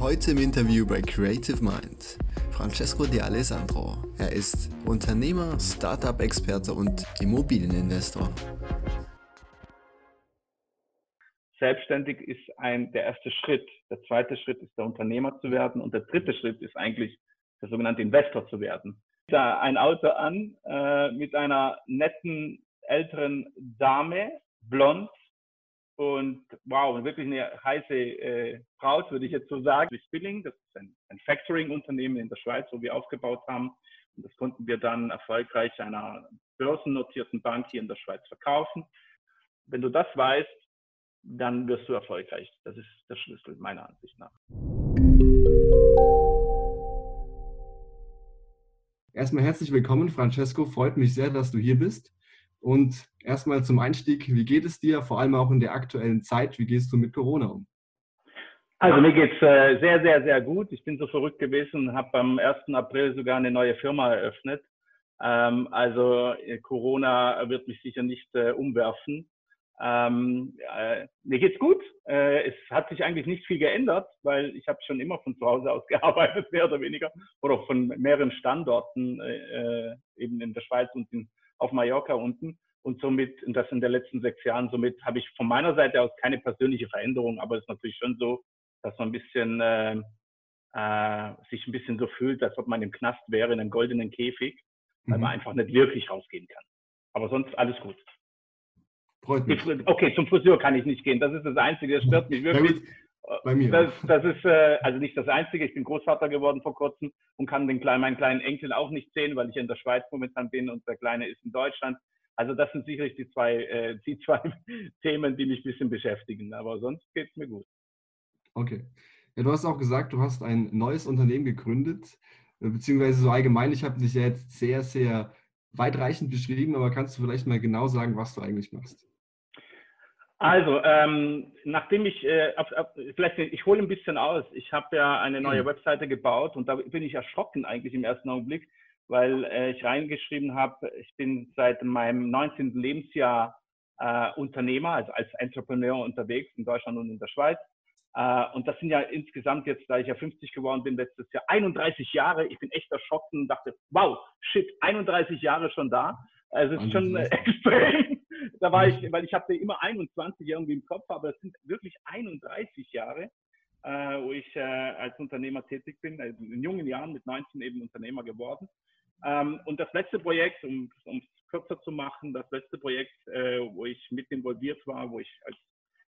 Heute im Interview bei Creative Mind Francesco De Alessandro. Er ist Unternehmer, Startup-Experte und Immobilieninvestor. Selbstständig ist ein, der erste Schritt. Der zweite Schritt ist der Unternehmer zu werden und der dritte Schritt ist eigentlich der sogenannte Investor zu werden. Da ein Auto an äh, mit einer netten älteren Dame, blond, und wow, wirklich eine heiße äh, Braut, würde ich jetzt so sagen. Spilling, das ist ein, ein Factoring-Unternehmen in der Schweiz, wo wir aufgebaut haben. Und das konnten wir dann erfolgreich einer börsennotierten Bank hier in der Schweiz verkaufen. Wenn du das weißt, dann wirst du erfolgreich. Das ist der Schlüssel meiner Ansicht nach. Erstmal herzlich willkommen, Francesco. Freut mich sehr, dass du hier bist. Und erstmal zum Einstieg, wie geht es dir, vor allem auch in der aktuellen Zeit? Wie gehst du mit Corona um? Also mir geht es äh, sehr, sehr, sehr gut. Ich bin so verrückt gewesen habe am 1. April sogar eine neue Firma eröffnet. Ähm, also äh, Corona wird mich sicher nicht äh, umwerfen. Ähm, äh, mir geht's gut. Es hat sich eigentlich nicht viel geändert, weil ich habe schon immer von zu Hause aus gearbeitet, mehr oder weniger, oder von mehreren Standorten eben in der Schweiz und in auf Mallorca unten. Und somit, und das in den letzten sechs Jahren, somit habe ich von meiner Seite aus keine persönliche Veränderung, aber es ist natürlich schon so, dass man ein bisschen äh, äh, sich ein bisschen so fühlt, als ob man im Knast wäre, in einem goldenen Käfig, weil mhm. man einfach nicht wirklich rausgehen kann. Aber sonst alles gut. Freut mich. Okay, zum Friseur kann ich nicht gehen. Das ist das Einzige, das stört mich wirklich. Bei mir. Das, das ist äh, also nicht das Einzige. Ich bin Großvater geworden vor kurzem und kann den kleinen, meinen kleinen Enkel auch nicht sehen, weil ich in der Schweiz momentan bin und der Kleine ist in Deutschland. Also das sind sicherlich die zwei, äh, die zwei Themen, die mich ein bisschen beschäftigen. Aber sonst geht es mir gut. Okay. Ja, du hast auch gesagt, du hast ein neues Unternehmen gegründet, äh, beziehungsweise so allgemein. Ich habe dich ja jetzt sehr, sehr weitreichend beschrieben, aber kannst du vielleicht mal genau sagen, was du eigentlich machst? Also, ähm, nachdem ich, äh, ab, ab, vielleicht, ich hole ein bisschen aus. Ich habe ja eine neue mhm. Webseite gebaut und da bin ich erschrocken eigentlich im ersten Augenblick, weil äh, ich reingeschrieben habe, ich bin seit meinem 19. Lebensjahr äh, Unternehmer, also als Entrepreneur unterwegs in Deutschland und in der Schweiz. Äh, und das sind ja insgesamt jetzt, da ich ja 50 geworden bin, letztes Jahr 31 Jahre. Ich bin echt erschrocken und dachte, wow, shit, 31 Jahre schon da. Also es ist schon extrem. Da war ich, weil ich hatte immer 21 irgendwie im Kopf, aber es sind wirklich 31 Jahre, äh, wo ich äh, als Unternehmer tätig bin. Also in jungen Jahren mit 19 eben Unternehmer geworden. Ähm, und das letzte Projekt, um es kürzer zu machen, das letzte Projekt, äh, wo ich mit involviert war, wo ich als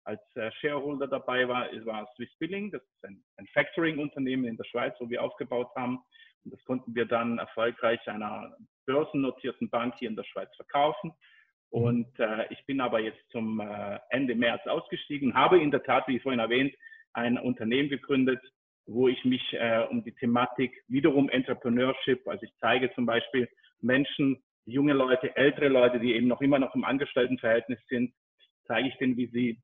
als äh, Shareholder dabei war, war Swiss Billing. Das ist ein, ein Factoring-Unternehmen in der Schweiz, wo wir aufgebaut haben. Und das konnten wir dann erfolgreich einer börsennotierten Bank hier in der Schweiz verkaufen. Mhm. Und äh, ich bin aber jetzt zum äh, Ende März ausgestiegen, habe in der Tat, wie vorhin erwähnt, ein Unternehmen gegründet, wo ich mich äh, um die Thematik wiederum Entrepreneurship, also ich zeige zum Beispiel Menschen, junge Leute, ältere Leute, die eben noch immer noch im Angestelltenverhältnis sind, zeige ich denen, wie sie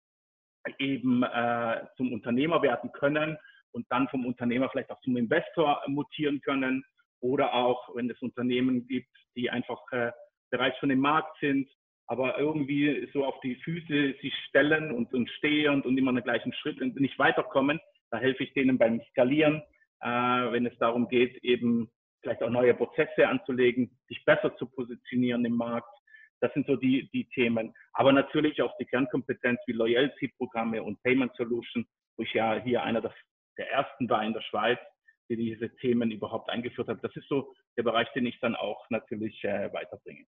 eben äh, zum Unternehmer werden können und dann vom Unternehmer vielleicht auch zum Investor mutieren können oder auch, wenn es Unternehmen gibt, die einfach äh, bereits schon im Markt sind, aber irgendwie so auf die Füße sich stellen und, und stehen und, und immer einen gleichen Schritt und nicht weiterkommen, da helfe ich denen beim Skalieren, äh, wenn es darum geht, eben vielleicht auch neue Prozesse anzulegen, sich besser zu positionieren im Markt das sind so die, die Themen. Aber natürlich auch die Kernkompetenz wie Loyalty-Programme und Payment Solution, wo ich ja hier einer der, der ersten war in der Schweiz, die diese Themen überhaupt eingeführt hat. Das ist so der Bereich, den ich dann auch natürlich äh, weiterbringe.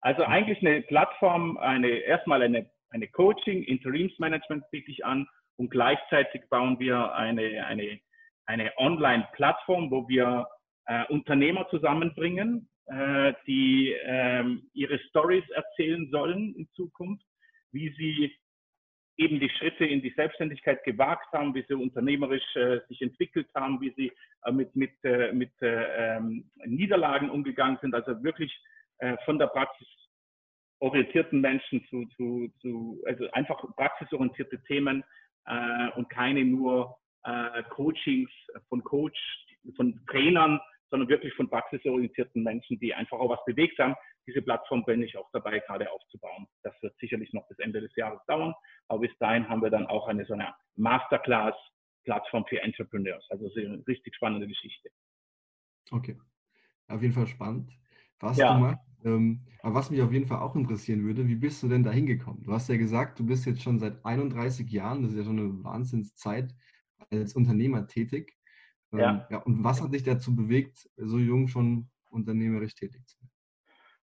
Also eigentlich eine Plattform, eine, erstmal eine, eine Coaching, Interimsmanagement biete ich an und gleichzeitig bauen wir eine, eine, eine Online-Plattform, wo wir äh, Unternehmer zusammenbringen, äh, die ähm, ihre Stories erzählen sollen in Zukunft, wie sie eben die Schritte in die Selbstständigkeit gewagt haben, wie sie unternehmerisch äh, sich entwickelt haben, wie sie äh, mit, mit, äh, mit äh, ähm, Niederlagen umgegangen sind, also wirklich äh, von der Praxis orientierten Menschen zu, zu, zu also einfach praxisorientierte Themen äh, und keine nur äh, Coachings von Coach, von Trainern, sondern wirklich von praxisorientierten Menschen, die einfach auch was bewegt haben. Diese Plattform bin ich auch dabei, gerade aufzubauen. Das wird sicherlich noch bis Ende des Jahres dauern, aber bis dahin haben wir dann auch eine so eine Masterclass Plattform für Entrepreneurs. Also eine richtig spannende Geschichte. Okay, auf jeden Fall spannend, was ja. du machst. Ähm, aber was mich auf jeden Fall auch interessieren würde, wie bist du denn da hingekommen? Du hast ja gesagt, du bist jetzt schon seit 31 Jahren, das ist ja schon eine Wahnsinnszeit, als Unternehmer tätig. Ähm, ja. ja. Und was hat dich dazu bewegt, so jung schon unternehmerisch tätig zu sein?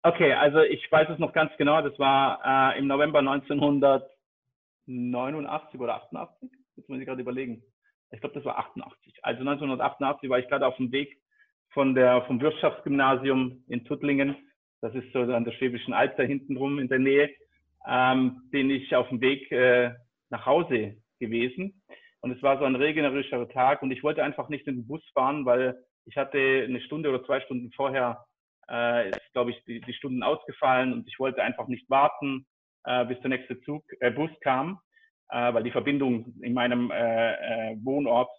Okay, also ich weiß es noch ganz genau, das war äh, im November 1989 oder 88, jetzt muss ich gerade überlegen. Ich glaube, das war 88. Also 1988 war ich gerade auf dem Weg von der, vom Wirtschaftsgymnasium in Tuttlingen das ist so an der Schwäbischen Alb da hinten rum in der Nähe, ähm, bin ich auf dem Weg äh, nach Hause gewesen. Und es war so ein regnerischer Tag und ich wollte einfach nicht in den Bus fahren, weil ich hatte eine Stunde oder zwei Stunden vorher, äh, ist, glaube ich, die, die Stunden ausgefallen und ich wollte einfach nicht warten, äh, bis der nächste Zug, äh, Bus kam, äh, weil die Verbindung in meinem äh, äh, Wohnort,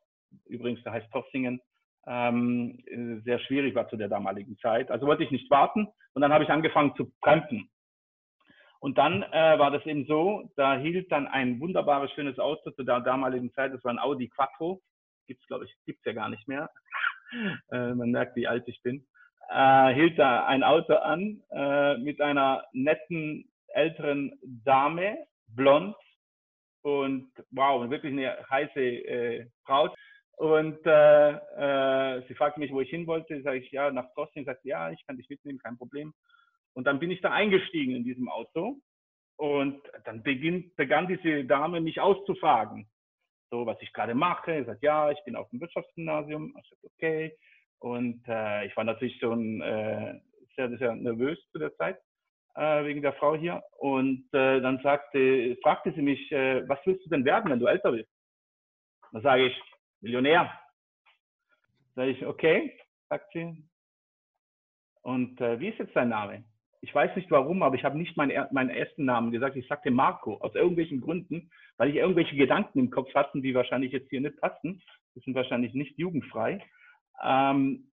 übrigens, der heißt Tossingen, ähm, sehr schwierig war zu der damaligen Zeit. Also wollte ich nicht warten und dann habe ich angefangen zu trampen. Und dann äh, war das eben so, da hielt dann ein wunderbares, schönes Auto zu der damaligen Zeit, das war ein Audi Quattro, gibt's glaube ich, gibt's ja gar nicht mehr. äh, man merkt, wie alt ich bin. Äh, hielt da ein Auto an äh, mit einer netten älteren Dame, blond und wow, wirklich eine heiße äh, Braut. Und äh, äh, sie fragte mich, wo ich hin wollte. Sage ich, ja, nach Tosting. Sagt, ja, ich kann dich mitnehmen, kein Problem. Und dann bin ich da eingestiegen in diesem Auto. Und dann beginn, begann diese Dame mich auszufragen. So, was ich gerade mache. Ich sagte, ja, ich bin auf dem Wirtschaftsgymnasium. Ich sagte, okay. Und äh, ich war natürlich schon äh, sehr, sehr nervös zu der Zeit äh, wegen der Frau hier. Und äh, dann sagte, fragte sie mich, äh, was willst du denn werden, wenn du älter bist? Da sage ich, Millionär. Sag ich, okay, sagt sie. Und äh, wie ist jetzt dein Name? Ich weiß nicht warum, aber ich habe nicht meinen, meinen ersten Namen gesagt. Ich sagte Marco, aus irgendwelchen Gründen, weil ich irgendwelche Gedanken im Kopf hatte, die wahrscheinlich jetzt hier nicht passen. Die sind wahrscheinlich nicht jugendfrei. Ähm,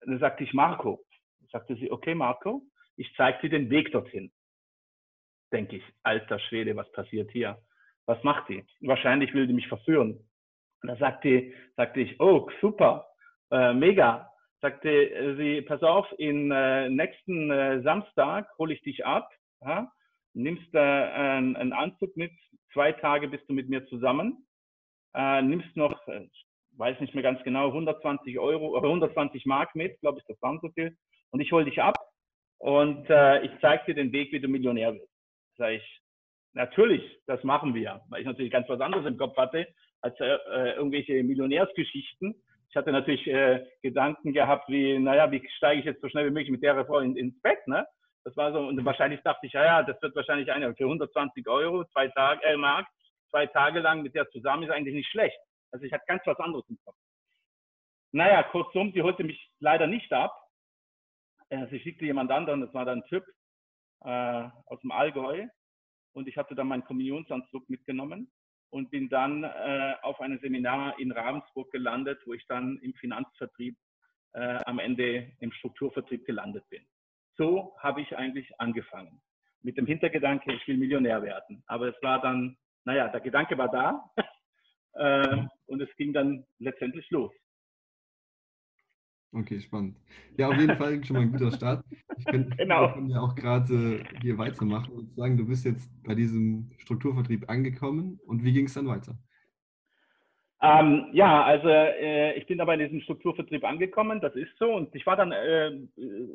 dann sagte ich Marco. Sagte sie, okay Marco, ich zeige dir den Weg dorthin. Denke ich, alter Schwede, was passiert hier? Was macht die? Wahrscheinlich will die mich verführen. Und da sagte, sagte ich, oh, super, äh, mega. Sagte äh, sie, pass auf, in äh, nächsten äh, Samstag hole ich dich ab, ja? nimmst äh, einen, Anzug mit, zwei Tage bist du mit mir zusammen, äh, nimmst noch, äh, weiß nicht mehr ganz genau, 120 Euro, oder 120 Mark mit, glaube ich, das waren so viel, und ich hole dich ab und äh, ich zeige dir den Weg, wie du Millionär wirst. Sag ich, natürlich, das machen wir, weil ich natürlich ganz was anderes im Kopf hatte als äh, äh, irgendwelche Millionärsgeschichten. Ich hatte natürlich äh, Gedanken gehabt, wie, naja, wie steige ich jetzt so schnell wie möglich mit der Frau in, ins Bett, ne? Das war so, und wahrscheinlich dachte ich, ja, ja, das wird wahrscheinlich eine für 120 Euro, zwei Tage, äh, Mark, zwei Tage lang mit der zusammen ist eigentlich nicht schlecht. Also ich hatte ganz was anderes im Kopf. Naja, kurzum, sie holte mich leider nicht ab. Äh, sie schickte jemand anderen, das war dann ein Typ äh, aus dem Allgäu. Und ich hatte dann meinen Kommunionsanzug mitgenommen und bin dann äh, auf einem Seminar in Ravensburg gelandet, wo ich dann im Finanzvertrieb äh, am Ende im Strukturvertrieb gelandet bin. So habe ich eigentlich angefangen. Mit dem Hintergedanke, ich will Millionär werden. Aber es war dann, naja, der Gedanke war da äh, und es ging dann letztendlich los. Okay, spannend. Ja, auf jeden Fall schon mal ein guter Start. Ich kann, genau. kann ja auch gerade hier weitermachen und sagen, du bist jetzt bei diesem Strukturvertrieb angekommen und wie ging es dann weiter? Ähm, ja, also äh, ich bin aber in diesem Strukturvertrieb angekommen, das ist so. Und ich war dann äh,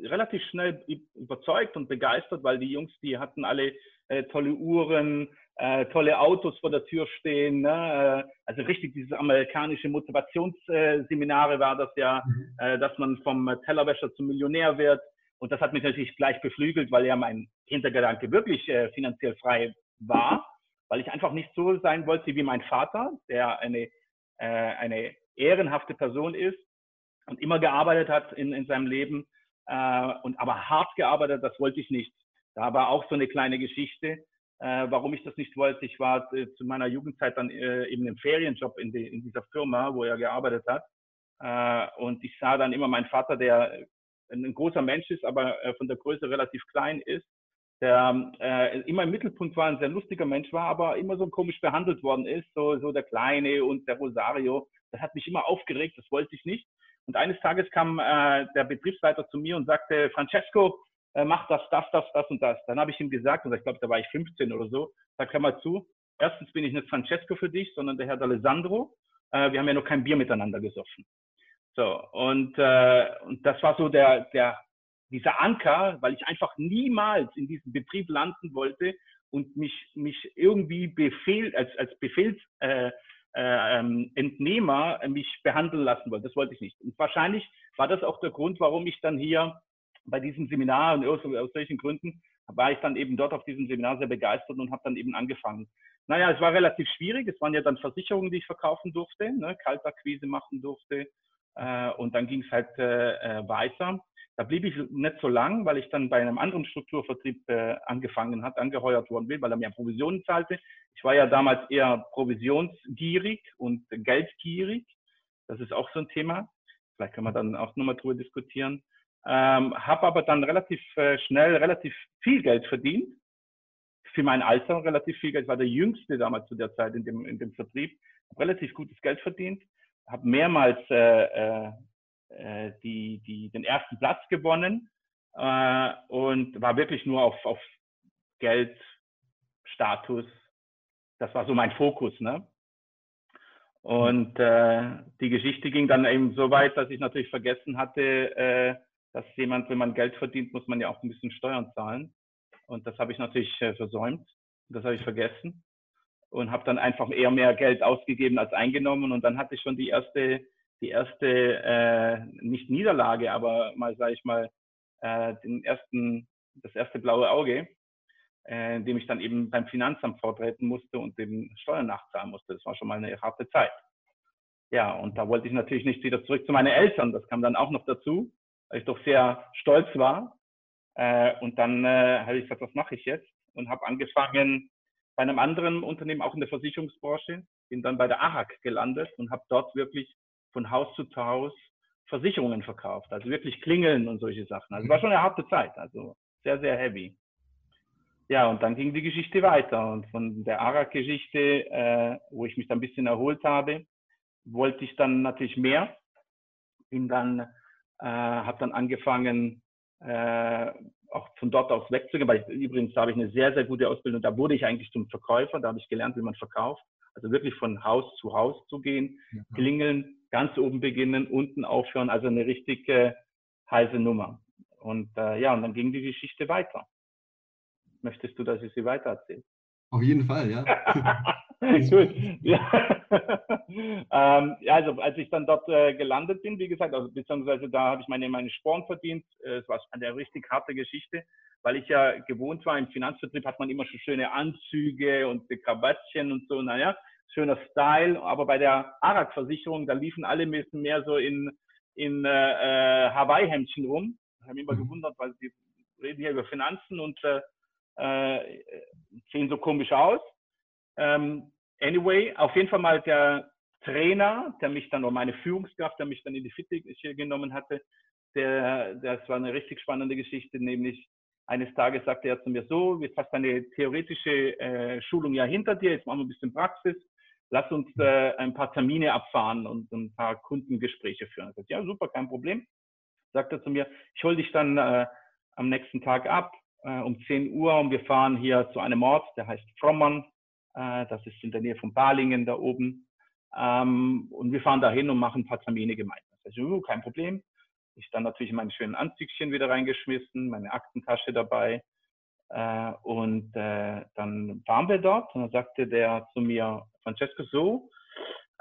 relativ schnell überzeugt und begeistert, weil die Jungs, die hatten alle äh, tolle Uhren, äh, tolle Autos vor der Tür stehen. Ne? Äh, also richtig dieses amerikanische Motivationsseminare war das ja, mhm. äh, dass man vom Tellerwäscher zum Millionär wird. Und das hat mich natürlich gleich beflügelt, weil ja mein Hintergedanke wirklich äh, finanziell frei war, weil ich einfach nicht so sein wollte wie mein Vater, der eine, äh, eine ehrenhafte Person ist und immer gearbeitet hat in, in seinem Leben äh, und aber hart gearbeitet, das wollte ich nicht. Da war auch so eine kleine Geschichte äh, warum ich das nicht wollte. Ich war äh, zu meiner Jugendzeit dann äh, eben im Ferienjob in, die, in, dieser Firma, wo er gearbeitet hat. Äh, und ich sah dann immer meinen Vater, der ein großer Mensch ist, aber äh, von der Größe relativ klein ist. Der äh, immer im Mittelpunkt war, ein sehr lustiger Mensch war, aber immer so komisch behandelt worden ist, so, so der Kleine und der Rosario. Das hat mich immer aufgeregt, das wollte ich nicht. Und eines Tages kam äh, der Betriebsleiter zu mir und sagte, Francesco, äh, mach das, das, das, das und das. Dann habe ich ihm gesagt, und ich glaube, da war ich 15 oder so, sag, hör mal zu, erstens bin ich nicht Francesco für dich, sondern der Herr D'Alessandro. Äh, wir haben ja noch kein Bier miteinander gesoffen. So, und, äh, und das war so der, der, dieser Anker, weil ich einfach niemals in diesem Betrieb landen wollte und mich, mich irgendwie Befehl, als, als Befehlsentnehmer äh, ähm, Entnehmer mich behandeln lassen wollte. Das wollte ich nicht. Und wahrscheinlich war das auch der Grund, warum ich dann hier bei diesem Seminar und aus, aus solchen Gründen war ich dann eben dort auf diesem Seminar sehr begeistert und habe dann eben angefangen. Naja, es war relativ schwierig. Es waren ja dann Versicherungen, die ich verkaufen durfte, ne, Kaltakquise machen durfte. Äh, und dann ging es halt äh, äh, weiter. Da blieb ich nicht so lang, weil ich dann bei einem anderen Strukturvertrieb äh, angefangen hat, angeheuert worden bin, weil er mir Provisionen zahlte. Ich war ja damals eher provisionsgierig und geldgierig. Das ist auch so ein Thema. Vielleicht können wir dann auch nochmal drüber diskutieren. Ähm, habe aber dann relativ äh, schnell relativ viel Geld verdient. Für mein Alter relativ viel Geld. Ich war der Jüngste damals zu der Zeit in dem, in dem Vertrieb. Hab relativ gutes Geld verdient. Habe mehrmals äh, äh, äh, die, die, den ersten Platz gewonnen äh, und war wirklich nur auf, auf Geld, Status. Das war so mein Fokus. Ne? Und äh, die Geschichte ging dann eben so weit, dass ich natürlich vergessen hatte, äh, dass jemand, wenn man Geld verdient, muss man ja auch ein bisschen Steuern zahlen. Und das habe ich natürlich versäumt. Das habe ich vergessen und habe dann einfach eher mehr Geld ausgegeben als eingenommen. Und dann hatte ich schon die erste, die erste äh, nicht Niederlage, aber mal sage ich mal äh, den ersten, das erste blaue Auge, äh, in dem ich dann eben beim Finanzamt vortreten musste und dem Steuern nachzahlen musste. Das war schon mal eine harte Zeit. Ja, und da wollte ich natürlich nicht wieder zurück zu meinen Eltern. Das kam dann auch noch dazu weil ich doch sehr stolz war. Äh, und dann äh, habe ich gesagt, was mache ich jetzt? Und habe angefangen bei einem anderen Unternehmen, auch in der Versicherungsbranche, bin dann bei der AHAC gelandet und habe dort wirklich von Haus zu Haus Versicherungen verkauft. Also wirklich klingeln und solche Sachen. Also war schon eine harte Zeit, also sehr, sehr heavy. Ja, und dann ging die Geschichte weiter. Und von der ARAG-Geschichte, äh, wo ich mich dann ein bisschen erholt habe, wollte ich dann natürlich mehr. Bin dann äh, habe dann angefangen, äh, auch von dort aus wegzugehen, weil ich, übrigens da habe ich eine sehr, sehr gute Ausbildung. Da wurde ich eigentlich zum Verkäufer, da habe ich gelernt, wie man verkauft. Also wirklich von Haus zu Haus zu gehen, ja. klingeln, ganz oben beginnen, unten aufhören, also eine richtig äh, heiße Nummer. Und äh, ja, und dann ging die Geschichte weiter. Möchtest du, dass ich sie weitererzähle? Auf jeden Fall, ja. Gut. Ja. ähm, ja, also als ich dann dort äh, gelandet bin, wie gesagt, also beziehungsweise da habe ich meine, meine Sporen verdient. Äh, es war eine richtig harte Geschichte, weil ich ja gewohnt war, im Finanzvertrieb hat man immer schon schöne Anzüge und Krawattchen und so, naja, schöner Style. Aber bei der ARAG-Versicherung, da liefen alle ein bisschen mehr so in, in äh, äh Hawaii-Hemdchen rum. Ich habe mich immer mhm. gewundert, weil sie reden hier über Finanzen und äh, äh, sehen so komisch aus. Ähm, anyway, auf jeden Fall mal der Trainer, der mich dann, oder meine Führungskraft, der mich dann in die Fitness genommen hatte, der, das war eine richtig spannende Geschichte, nämlich eines Tages sagte er zu mir so, jetzt hast du eine theoretische äh, Schulung ja hinter dir, jetzt machen wir ein bisschen Praxis, lass uns äh, ein paar Termine abfahren und ein paar Kundengespräche führen. Ich sagte, ja, super, kein Problem. Sagt er zu mir, ich hole dich dann äh, am nächsten Tag ab äh, um 10 Uhr und wir fahren hier zu einem Ort, der heißt Frommern, äh, das ist in der Nähe von Balingen da oben. Ähm, und wir fahren da hin und machen ein paar Termine gemeinsam. Also, uh, kein Problem. Ich dann natürlich meine schönen Anzügchen wieder reingeschmissen, meine Aktentasche dabei. Äh, und äh, dann waren wir dort und dann sagte der zu mir, Francesco, so,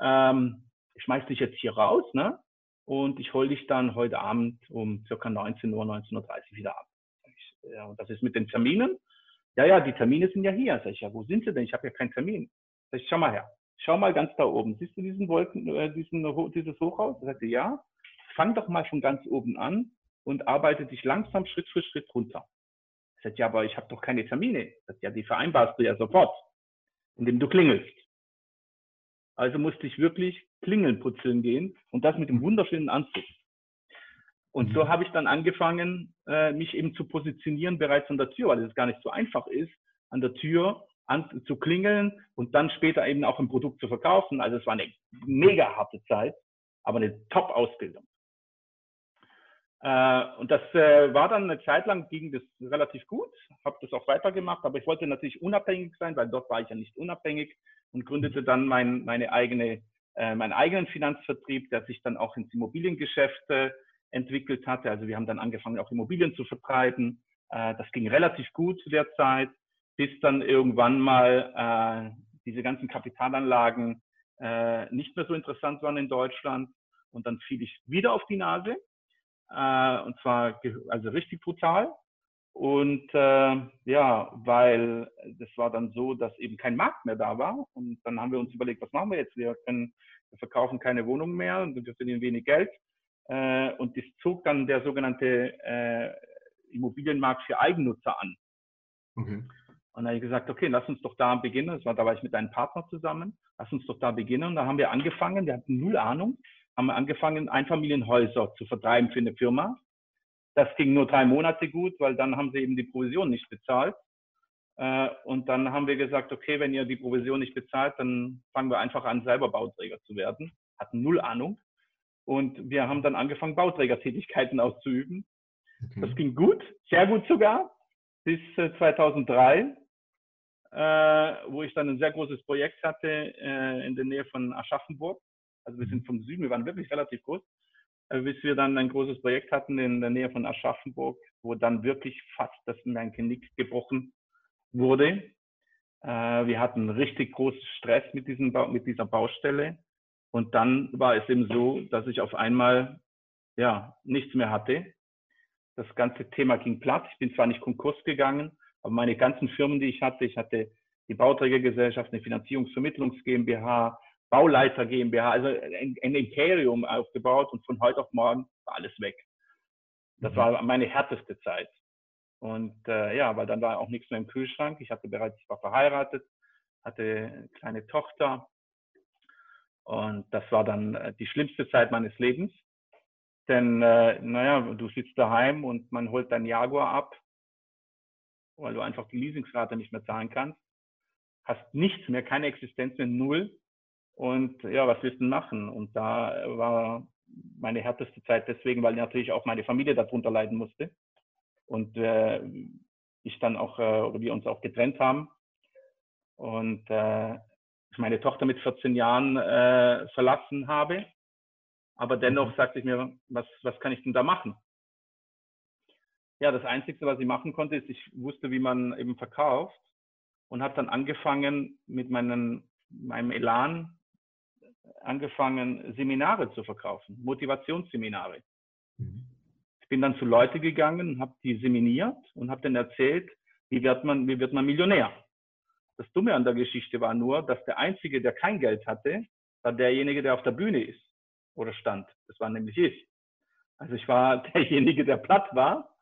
ähm, ich schmeiß dich jetzt hier raus, ne? Und ich hole dich dann heute Abend um circa 19 Uhr, 19.30 Uhr wieder ab. Ich, ja, und das ist mit den Terminen. Ja, ja, die Termine sind ja hier. Sag ich, ja, wo sind sie denn? Ich habe ja keinen Termin. Sag ich, schau mal her. Schau mal ganz da oben. Siehst du diesen Wolken, äh, diesen, dieses Hochhaus? Er sagte, ja. Fang doch mal von ganz oben an und arbeite dich langsam Schritt für Schritt runter. Ich sagte, ja, aber ich habe doch keine Termine. Ich sagte, ja, die vereinbarst du ja sofort, indem du klingelst. Also musste ich wirklich klingeln putzeln gehen und das mit dem wunderschönen Anzug. Und so mhm. habe ich dann angefangen, äh, mich eben zu positionieren bereits an der Tür, weil es gar nicht so einfach ist, an der Tür an, zu klingeln und dann später eben auch ein Produkt zu verkaufen. Also es war eine mega harte Zeit, aber eine Top-Ausbildung. Äh, und das äh, war dann eine Zeit lang, ging das relativ gut, habe das auch weitergemacht, aber ich wollte natürlich unabhängig sein, weil dort war ich ja nicht unabhängig und gründete dann mein, meine eigene, äh, meinen eigenen Finanzvertrieb, der sich dann auch ins Immobiliengeschäft entwickelt hatte. Also wir haben dann angefangen, auch Immobilien zu vertreiben. Äh, das ging relativ gut zu der Zeit, bis dann irgendwann mal äh, diese ganzen Kapitalanlagen äh, nicht mehr so interessant waren in Deutschland. Und dann fiel ich wieder auf die Nase. Und zwar also richtig brutal. Und äh, ja, weil das war dann so, dass eben kein Markt mehr da war. Und dann haben wir uns überlegt, was machen wir jetzt? Wir können, wir verkaufen keine Wohnungen mehr und wir verdienen wenig Geld. Äh, und das zog dann der sogenannte äh, Immobilienmarkt für Eigennutzer an. Okay. Und da habe ich gesagt, okay, lass uns doch da beginnen. Das war, da war ich mit einem Partner zusammen. Lass uns doch da beginnen. Und da haben wir angefangen, wir hatten null Ahnung, haben wir angefangen, Einfamilienhäuser zu vertreiben für eine Firma. Das ging nur drei Monate gut, weil dann haben sie eben die Provision nicht bezahlt. Äh, und dann haben wir gesagt, okay, wenn ihr die Provision nicht bezahlt, dann fangen wir einfach an, selber Bauträger zu werden. Hatten null Ahnung. Und wir haben dann angefangen, Bauträgertätigkeiten auszuüben. Okay. Das ging gut, sehr gut sogar, bis 2003, äh, wo ich dann ein sehr großes Projekt hatte äh, in der Nähe von Aschaffenburg. Also wir sind vom Süden, wir waren wirklich relativ groß, äh, bis wir dann ein großes Projekt hatten in der Nähe von Aschaffenburg, wo dann wirklich fast das mein Genick gebrochen wurde. Äh, wir hatten richtig großen Stress mit, diesem mit dieser Baustelle. Und dann war es eben so, dass ich auf einmal ja nichts mehr hatte. Das ganze Thema ging platt. Ich bin zwar nicht Konkurs gegangen, aber meine ganzen Firmen, die ich hatte, ich hatte die Bauträgergesellschaft, eine Finanzierungsvermittlungs GmbH, Bauleiter GmbH, also ein, ein, Imperium aufgebaut und von heute auf morgen war alles weg. Das mhm. war meine härteste Zeit. Und äh, ja, weil dann war auch nichts mehr im Kühlschrank. Ich hatte bereits, ich war verheiratet, hatte eine kleine Tochter und das war dann äh, die schlimmste Zeit meines Lebens. Denn, äh, naja, du sitzt daheim und man holt dein Jaguar ab, weil du einfach die Leasingsrate nicht mehr zahlen kannst. Hast nichts mehr, keine Existenz mehr, null. Und ja, was willst du denn machen? Und da war meine härteste Zeit deswegen, weil natürlich auch meine Familie darunter leiden musste. Und äh, ich dann auch, äh, oder wir uns auch getrennt haben. Und äh, meine Tochter mit 14 Jahren äh, verlassen habe. Aber dennoch mhm. sagte ich mir, was, was kann ich denn da machen? Ja, das Einzige, was ich machen konnte, ist, ich wusste, wie man eben verkauft und habe dann angefangen mit meinen, meinem Elan, angefangen, Seminare zu verkaufen, Motivationsseminare. Mhm. Ich bin dann zu Leute gegangen habe die seminiert und habe dann erzählt, wie wird man, wie wird man Millionär? Das Dumme an der Geschichte war nur, dass der Einzige, der kein Geld hatte, war derjenige, der auf der Bühne ist oder stand. Das war nämlich ich. Also ich war derjenige, der platt war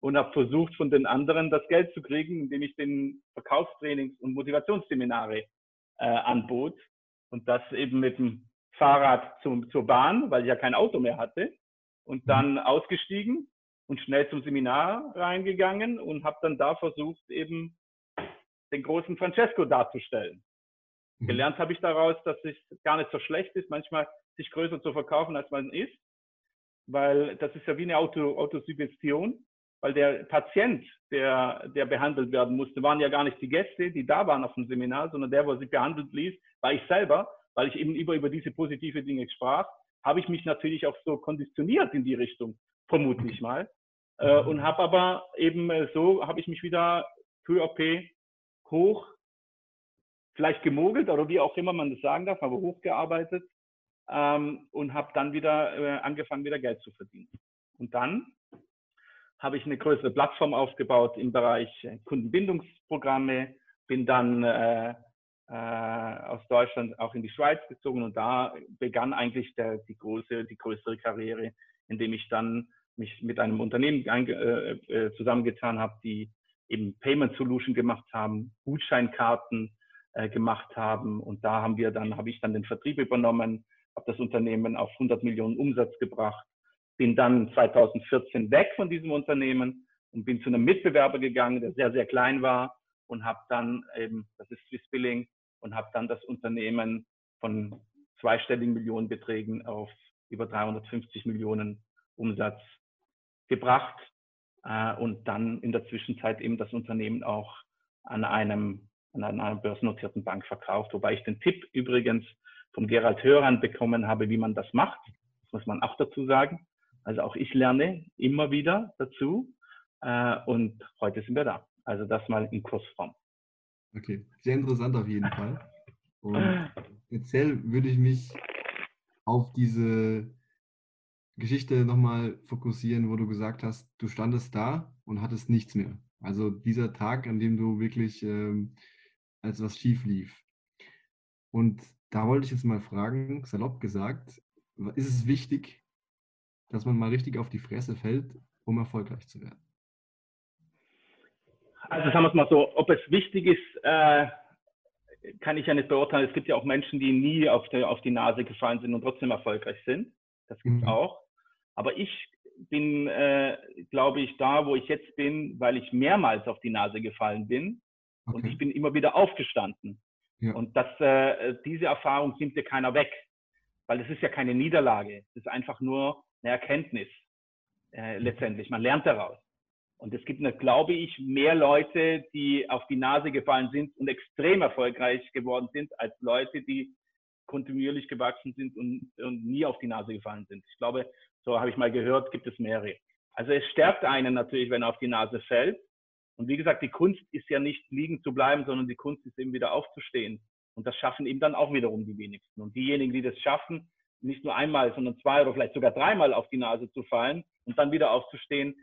und habe versucht, von den anderen das Geld zu kriegen, indem ich den Verkaufstrainings- und Motivationsseminare äh, anbot. Und das eben mit dem Fahrrad zum, zur Bahn, weil ich ja kein Auto mehr hatte. Und mhm. dann ausgestiegen und schnell zum Seminar reingegangen und habe dann da versucht, eben den großen Francesco darzustellen. Mhm. Gelernt habe ich daraus, dass es gar nicht so schlecht ist, manchmal sich größer zu verkaufen, als man ist, weil das ist ja wie eine Auto, Autosuggestion, weil der Patient, der, der behandelt werden musste, waren ja gar nicht die Gäste, die da waren auf dem Seminar, sondern der, wo sich behandelt ließ, war ich selber, weil ich eben über, über diese positive Dinge sprach, habe ich mich natürlich auch so konditioniert in die Richtung, vermutlich mal. Äh, und habe aber eben äh, so, habe ich mich wieder peu à peu hoch, vielleicht gemogelt oder wie auch immer man das sagen darf, aber hochgearbeitet ähm, und habe dann wieder äh, angefangen, wieder Geld zu verdienen. Und dann habe ich eine größere Plattform aufgebaut im Bereich äh, Kundenbindungsprogramme, bin dann äh, äh, aus Deutschland auch in die Schweiz gezogen und da begann eigentlich der, die, große, die größere Karriere, indem ich dann mich mit einem Unternehmen äh, äh, zusammengetan habe, die eben Payment Solution gemacht haben, Gutscheinkarten äh, gemacht haben. Und da haben wir dann, habe ich dann den Vertrieb übernommen, habe das Unternehmen auf 100 Millionen Umsatz gebracht bin dann 2014 weg von diesem Unternehmen und bin zu einem Mitbewerber gegangen, der sehr, sehr klein war und habe dann eben, das ist Swiss Billing, und habe dann das Unternehmen von zweistelligen Millionenbeträgen auf über 350 Millionen Umsatz gebracht äh, und dann in der Zwischenzeit eben das Unternehmen auch an einem an einer börsennotierten Bank verkauft, wobei ich den Tipp übrigens von Gerald Hörern bekommen habe, wie man das macht. Das muss man auch dazu sagen. Also auch ich lerne immer wieder dazu äh, und heute sind wir da. Also das mal in Kursform. Okay, sehr interessant auf jeden Fall. Und speziell würde ich mich auf diese Geschichte nochmal fokussieren, wo du gesagt hast, du standest da und hattest nichts mehr. Also dieser Tag, an dem du wirklich ähm, als was schief lief. Und da wollte ich jetzt mal fragen, salopp gesagt, ist es wichtig, dass man mal richtig auf die Fresse fällt, um erfolgreich zu werden? Also sagen wir es mal so, ob es wichtig ist, äh, kann ich ja nicht beurteilen. Es gibt ja auch Menschen, die nie auf die, auf die Nase gefallen sind und trotzdem erfolgreich sind. Das gibt es mhm. auch. Aber ich bin, äh, glaube ich, da, wo ich jetzt bin, weil ich mehrmals auf die Nase gefallen bin Okay. Und ich bin immer wieder aufgestanden. Ja. Und das, äh, diese Erfahrung nimmt dir keiner weg, weil es ist ja keine Niederlage. Es ist einfach nur eine Erkenntnis äh, letztendlich. Man lernt daraus. Und es gibt, glaube ich, mehr Leute, die auf die Nase gefallen sind und extrem erfolgreich geworden sind, als Leute, die kontinuierlich gewachsen sind und, und nie auf die Nase gefallen sind. Ich glaube, so habe ich mal gehört, gibt es mehrere. Also es stärkt einen natürlich, wenn er auf die Nase fällt. Und wie gesagt, die Kunst ist ja nicht liegen zu bleiben, sondern die Kunst ist eben wieder aufzustehen. Und das schaffen eben dann auch wiederum die wenigsten. Und diejenigen, die das schaffen, nicht nur einmal, sondern zwei oder vielleicht sogar dreimal auf die Nase zu fallen und dann wieder aufzustehen,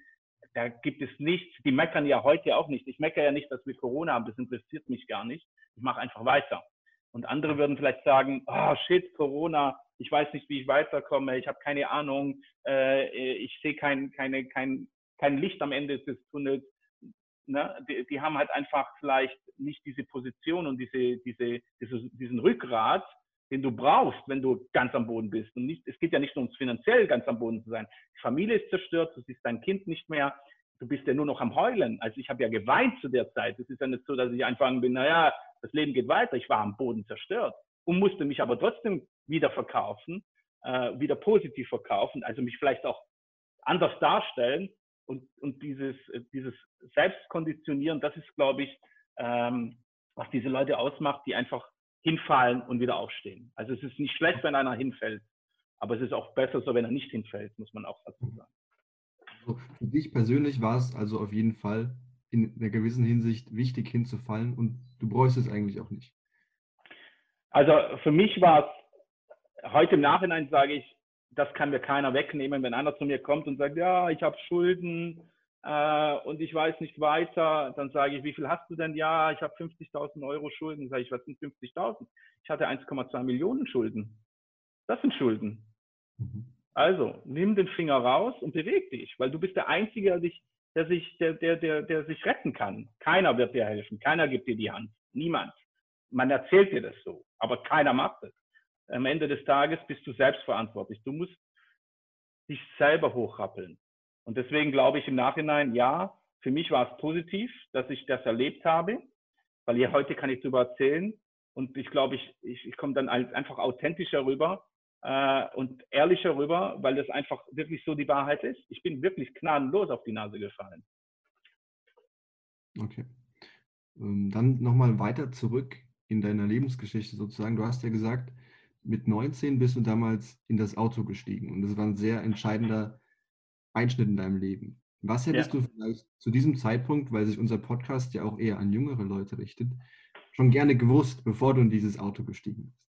da gibt es nichts. Die meckern ja heute auch nicht. Ich meckere ja nicht, dass wir Corona haben. Das interessiert mich gar nicht. Ich mache einfach weiter. Und andere würden vielleicht sagen, oh shit, Corona, ich weiß nicht, wie ich weiterkomme, ich habe keine Ahnung, äh, ich sehe kein, keine, kein, kein Licht am Ende des Tunnels ne, die, die, haben halt einfach vielleicht nicht diese Position und diese, diese, diese, diesen Rückgrat, den du brauchst, wenn du ganz am Boden bist. Und nicht, es geht ja nicht nur ums finanziell ganz am Boden zu sein. Die Familie ist zerstört, du siehst dein Kind nicht mehr, du bist ja nur noch am Heulen. Also ich habe ja geweint zu der Zeit. Es ist ja nicht so, dass ich einfach bin, naja, das Leben geht weiter. Ich war am Boden zerstört und musste mich aber trotzdem wieder verkaufen, äh, wieder positiv verkaufen, also mich vielleicht auch anders darstellen, und, und dieses, äh, dieses Selbstkonditionieren, das ist, glaube ich, ähm, was diese Leute ausmacht, die einfach hinfallen und wieder aufstehen. Also es ist nicht schlecht, wenn einer hinfällt, aber es ist auch besser so, wenn er nicht hinfällt, muss man auch dazu sagen. Also für dich persönlich war es also auf jeden Fall in einer gewissen Hinsicht wichtig hinzufallen und du bräuchst es eigentlich auch nicht. Also für mich war es, heute im Nachhinein sage ich, das kann mir keiner wegnehmen, wenn einer zu mir kommt und sagt, ja, ich habe Schulden äh, und ich weiß nicht weiter, dann sage ich, wie viel hast du denn? Ja, ich habe 50.000 Euro Schulden. Sage ich, was sind 50.000? Ich hatte 1,2 Millionen Schulden. Das sind Schulden. Mhm. Also, nimm den Finger raus und beweg dich, weil du bist der Einzige, der, dich, der, sich, der, der, der, der sich retten kann. Keiner wird dir helfen, keiner gibt dir die Hand, niemand. Man erzählt dir das so, aber keiner macht es am Ende des Tages bist du selbst verantwortlich. Du musst dich selber hochrappeln. Und deswegen glaube ich im Nachhinein, ja, für mich war es positiv, dass ich das erlebt habe, weil hier heute kann ich darüber erzählen. Und ich glaube, ich, ich, ich komme dann einfach authentischer rüber äh, und ehrlicher rüber, weil das einfach wirklich so die Wahrheit ist. Ich bin wirklich gnadenlos auf die Nase gefallen. Okay. Ähm, dann nochmal weiter zurück in deiner Lebensgeschichte sozusagen. Du hast ja gesagt, mit 19 bist du damals in das Auto gestiegen und das war ein sehr entscheidender Einschnitt in deinem Leben. Was hättest ja. du vielleicht zu diesem Zeitpunkt, weil sich unser Podcast ja auch eher an jüngere Leute richtet, schon gerne gewusst, bevor du in dieses Auto gestiegen bist?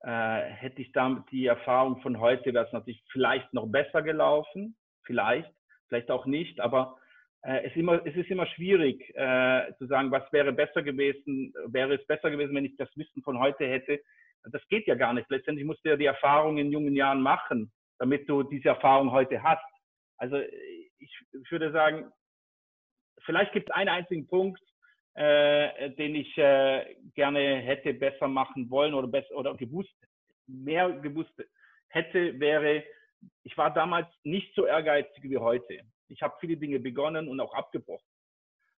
Äh, hätte ich damit die Erfahrung von heute, wäre es natürlich vielleicht noch besser gelaufen, vielleicht, vielleicht auch nicht, aber äh, es, ist immer, es ist immer schwierig äh, zu sagen, was wäre besser gewesen, wäre es besser gewesen, wenn ich das Wissen von heute hätte, das geht ja gar nicht. Letztendlich musst du ja die Erfahrung in jungen Jahren machen, damit du diese Erfahrung heute hast. Also ich, würde sagen, vielleicht gibt es einen einzigen Punkt, äh, den ich äh, gerne hätte besser machen wollen oder besser oder gewusst, mehr gewusst hätte, wäre, ich war damals nicht so ehrgeizig wie heute. Ich habe viele Dinge begonnen und auch abgebrochen.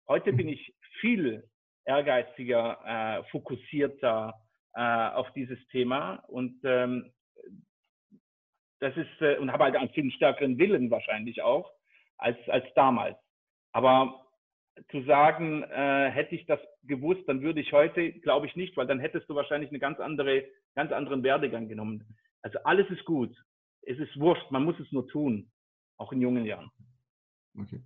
Heute bin ich viel ehrgeiziger, äh, fokussierter äh, auf dieses Thema und ähm, das ist äh, und habe halt einen viel stärkeren Willen wahrscheinlich auch als als damals. Aber zu sagen, äh, hätte ich das gewusst, dann würde ich heute, glaube ich nicht, weil dann hättest du wahrscheinlich eine ganz andere, ganz anderen Werdegang genommen. Also alles ist gut. Es ist wurscht, man muss es nur tun, auch in jungen Jahren. Okay.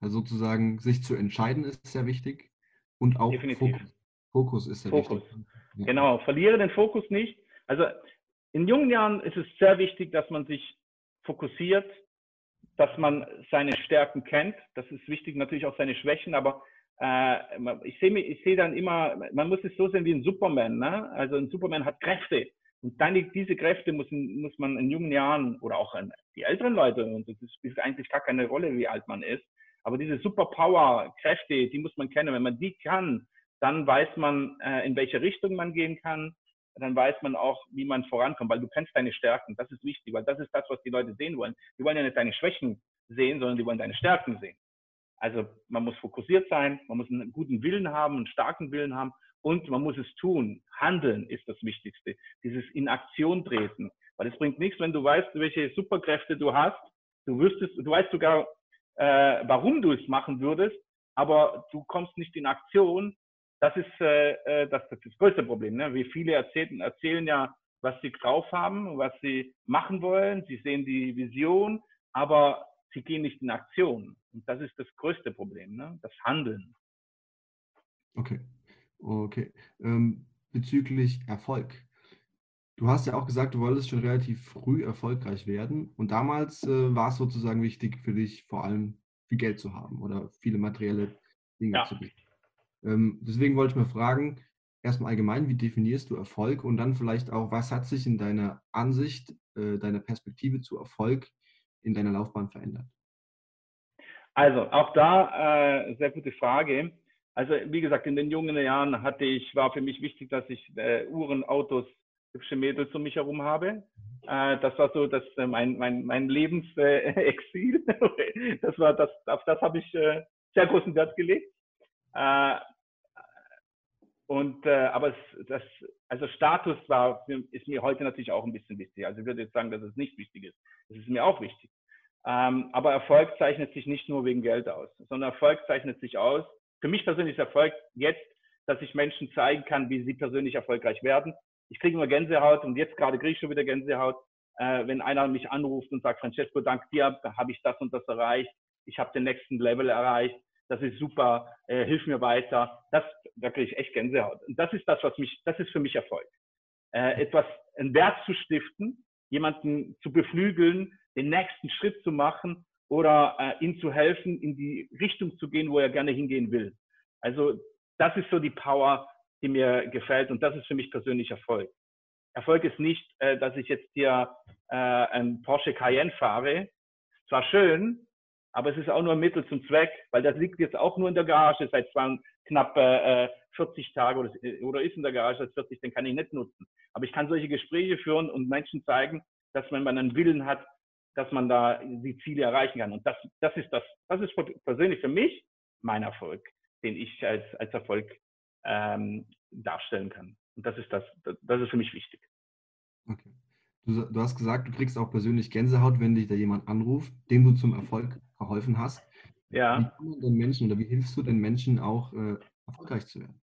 Also sozusagen sich zu entscheiden ist sehr wichtig und auch Definitiv. Fokus, Fokus ist sehr Fokus. wichtig. Ja. Genau, verliere den Fokus nicht. Also in jungen Jahren ist es sehr wichtig, dass man sich fokussiert, dass man seine Stärken kennt. Das ist wichtig, natürlich auch seine Schwächen, aber äh, ich sehe ich seh dann immer, man muss es so sehen wie ein Superman. Ne? Also ein Superman hat Kräfte. Und dann diese Kräfte muss, muss man in jungen Jahren oder auch in die älteren Leute, und das spielt eigentlich gar keine Rolle, wie alt man ist, aber diese Superpower-Kräfte, die muss man kennen. Wenn man die kann, dann weiß man, äh, in welche Richtung man gehen kann. Dann weiß man auch, wie man vorankommt, weil du kennst deine Stärken. Das ist wichtig, weil das ist das, was die Leute sehen wollen. Die wollen ja nicht deine Schwächen sehen, sondern die wollen deine Stärken sehen. Also man muss fokussiert sein, man muss einen guten Willen haben, einen starken Willen haben und man muss es tun. Handeln ist das Wichtigste. Dieses in Aktion treten. Weil es bringt nichts, wenn du weißt, welche Superkräfte du hast. Du wüsstest, du weißt sogar, äh, warum du es machen würdest, aber du kommst nicht in Aktion. Das ist, äh, äh das, das, ist das größte Problem. Ne? Wie viele erzählen, erzählen ja, was sie drauf haben, was sie machen wollen. Sie sehen die Vision, aber sie gehen nicht in Aktion. Und das ist das größte Problem, ne? das Handeln. Okay. Okay. Ähm, bezüglich Erfolg. Du hast ja auch gesagt, du wolltest schon relativ früh erfolgreich werden. Und damals äh, war es sozusagen wichtig für dich, vor allem viel Geld zu haben oder viele materielle Dinge ja. zu bieten. Ähm, deswegen wollte ich mal fragen, erstmal allgemein, wie definierst du Erfolg und dann vielleicht auch, was hat sich in deiner Ansicht, äh, deiner Perspektive zu Erfolg in deiner Laufbahn verändert? Also auch da äh, sehr gute Frage. Also wie gesagt, in den jungen Jahren hatte ich, war für mich wichtig, dass ich äh, Uhren, Autos, hübsche Mädels um mich herum habe. Äh, das war so das, äh, mein, mein, mein Lebensexil. das war das, auf das habe ich äh, sehr großen Wert gelegt. Äh, und äh, aber es, das, also Status war, ist mir heute natürlich auch ein bisschen wichtig. Also ich würde jetzt sagen, dass es nicht wichtig ist. Es ist mir auch wichtig. Ähm, aber Erfolg zeichnet sich nicht nur wegen Geld aus, sondern Erfolg zeichnet sich aus, für mich persönlich ist Erfolg jetzt, dass ich Menschen zeigen kann, wie sie persönlich erfolgreich werden. Ich kriege immer Gänsehaut und jetzt gerade kriege ich schon wieder Gänsehaut, äh, wenn einer mich anruft und sagt, Francesco, dank dir habe ich das und das erreicht. Ich habe den nächsten Level erreicht. Das ist super. Äh, hilf mir weiter. Das, da kriege ich echt Gänsehaut. Und das ist das, was mich, das ist für mich Erfolg. Äh, etwas, einen Wert zu stiften, jemanden zu beflügeln, den nächsten Schritt zu machen oder äh, ihm zu helfen, in die Richtung zu gehen, wo er gerne hingehen will. Also das ist so die Power, die mir gefällt und das ist für mich persönlich Erfolg. Erfolg ist nicht, äh, dass ich jetzt hier äh, ein Porsche Cayenne fahre. Zwar schön, aber es ist auch nur ein Mittel zum Zweck, weil das liegt jetzt auch nur in der Garage seit zwei, knapp äh, 40 Tagen oder, oder ist in der Garage seit 40, den kann ich nicht nutzen. Aber ich kann solche Gespräche führen und Menschen zeigen, dass wenn man einen Willen hat, dass man da die Ziele erreichen kann. Und das, das ist das, das ist persönlich für mich mein Erfolg, den ich als, als Erfolg ähm, darstellen kann. Und das ist das, das ist für mich wichtig. Okay. Du, du, hast gesagt, du kriegst auch persönlich Gänsehaut, wenn dich da jemand anruft, dem du zum Erfolg verholfen hast. Ja. Wie kann man den Menschen oder wie hilfst du den Menschen auch äh, erfolgreich zu werden?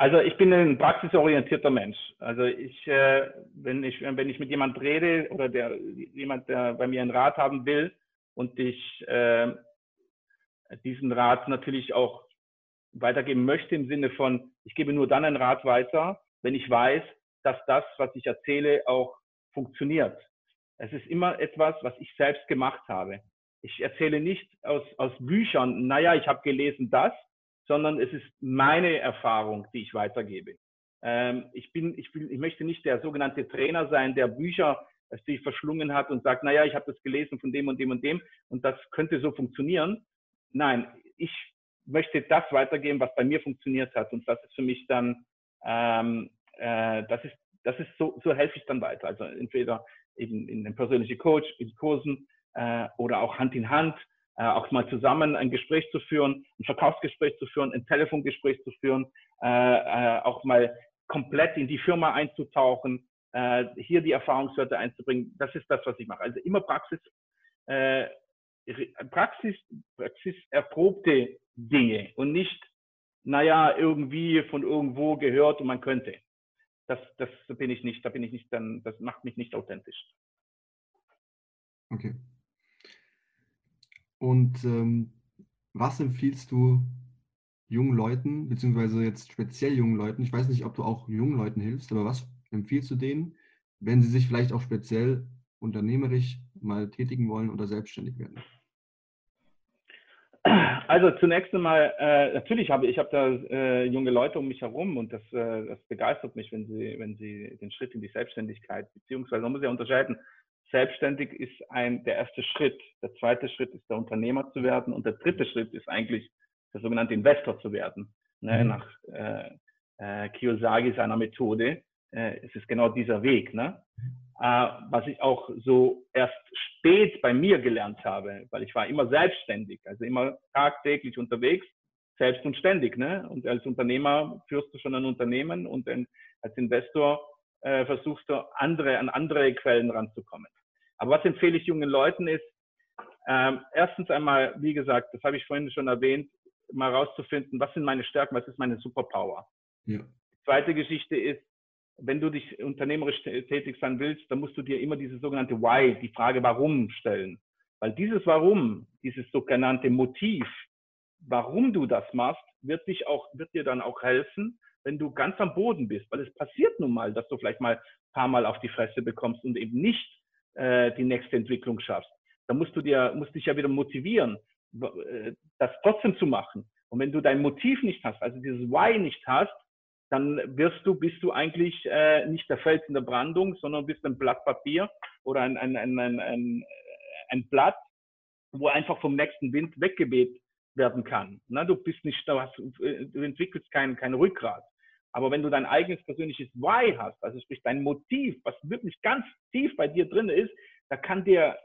Also ich bin ein praxisorientierter Mensch. Also ich, äh, wenn ich, wenn ich mit jemand rede oder der jemand, der bei mir einen Rat haben will und ich äh, diesen Rat natürlich auch weitergeben möchte im Sinne von, ich gebe nur dann einen Rat weiter, wenn ich weiß, dass das, was ich erzähle, auch funktioniert. Es ist immer etwas, was ich selbst gemacht habe. Ich erzähle nicht aus, aus Büchern, naja, ich habe gelesen das, sondern es ist meine Erfahrung, die ich weitergebe. Ähm, ich, bin, ich, bin, ich möchte nicht der sogenannte Trainer sein, der Bücher sich verschlungen hat und sagt, naja, ich habe das gelesen von dem und dem und dem und das könnte so funktionieren. Nein, ich möchte das weitergeben, was bei mir funktioniert hat und das ist für mich dann, ähm, äh, das ist das ist so, so helfe ich dann weiter. Also entweder eben in den persönlichen Coach, in Kursen äh, oder auch Hand in Hand, äh, auch mal zusammen ein Gespräch zu führen, ein Verkaufsgespräch zu führen, ein Telefongespräch zu führen, äh, äh, auch mal komplett in die Firma einzutauchen, äh, hier die Erfahrungswerte einzubringen. Das ist das, was ich mache. Also immer Praxis, äh, Praxis, Praxis erprobte Dinge und nicht, naja, irgendwie von irgendwo gehört und man könnte. Das, das bin ich nicht, da bin ich nicht, dann, das macht mich nicht authentisch. Okay. Und ähm, was empfiehlst du jungen Leuten, beziehungsweise jetzt speziell jungen Leuten? Ich weiß nicht, ob du auch jungen Leuten hilfst, aber was empfiehlst du denen, wenn sie sich vielleicht auch speziell unternehmerisch mal tätigen wollen oder selbstständig werden? Also zunächst einmal, äh, natürlich habe ich habe da äh, junge Leute um mich herum und das, äh, das begeistert mich, wenn sie, wenn sie den Schritt in die Selbstständigkeit, beziehungsweise man muss ja unterscheiden, selbstständig ist ein, der erste Schritt, der zweite Schritt ist der Unternehmer zu werden und der dritte Schritt ist eigentlich der sogenannte Investor zu werden. Ne, mhm. Nach äh, äh, Kiyosaki seiner Methode äh, es ist genau dieser Weg. Ne? Äh, was ich auch so erst spät bei mir gelernt habe, weil ich war immer selbstständig, also immer tagtäglich unterwegs, selbst und ständig. Ne? Und als Unternehmer führst du schon ein Unternehmen und dann als Investor äh, versuchst du andere, an andere Quellen ranzukommen. Aber was empfehle ich jungen Leuten ist, ähm, erstens einmal, wie gesagt, das habe ich vorhin schon erwähnt, mal rauszufinden, was sind meine Stärken, was ist meine Superpower. Ja. Zweite Geschichte ist, wenn du dich unternehmerisch tätig sein willst, dann musst du dir immer diese sogenannte Why, die Frage Warum stellen. Weil dieses Warum, dieses sogenannte Motiv, warum du das machst, wird dich auch, wird dir dann auch helfen, wenn du ganz am Boden bist. Weil es passiert nun mal, dass du vielleicht mal ein paar Mal auf die Fresse bekommst und eben nicht äh, die nächste Entwicklung schaffst. Da musst du dir, musst dich ja wieder motivieren, äh, das trotzdem zu machen. Und wenn du dein Motiv nicht hast, also dieses Why nicht hast, dann wirst du, bist du eigentlich äh, nicht der Fels in der Brandung, sondern bist ein Blatt Papier oder ein, ein, ein, ein, ein, ein Blatt, wo einfach vom nächsten Wind weggeweht werden kann. Na, du bist nicht, du, hast, du entwickelst kein, kein Rückgrat. Aber wenn du dein eigenes persönliches Why hast, also sprich dein Motiv, was wirklich ganz tief bei dir drin ist, da kann dir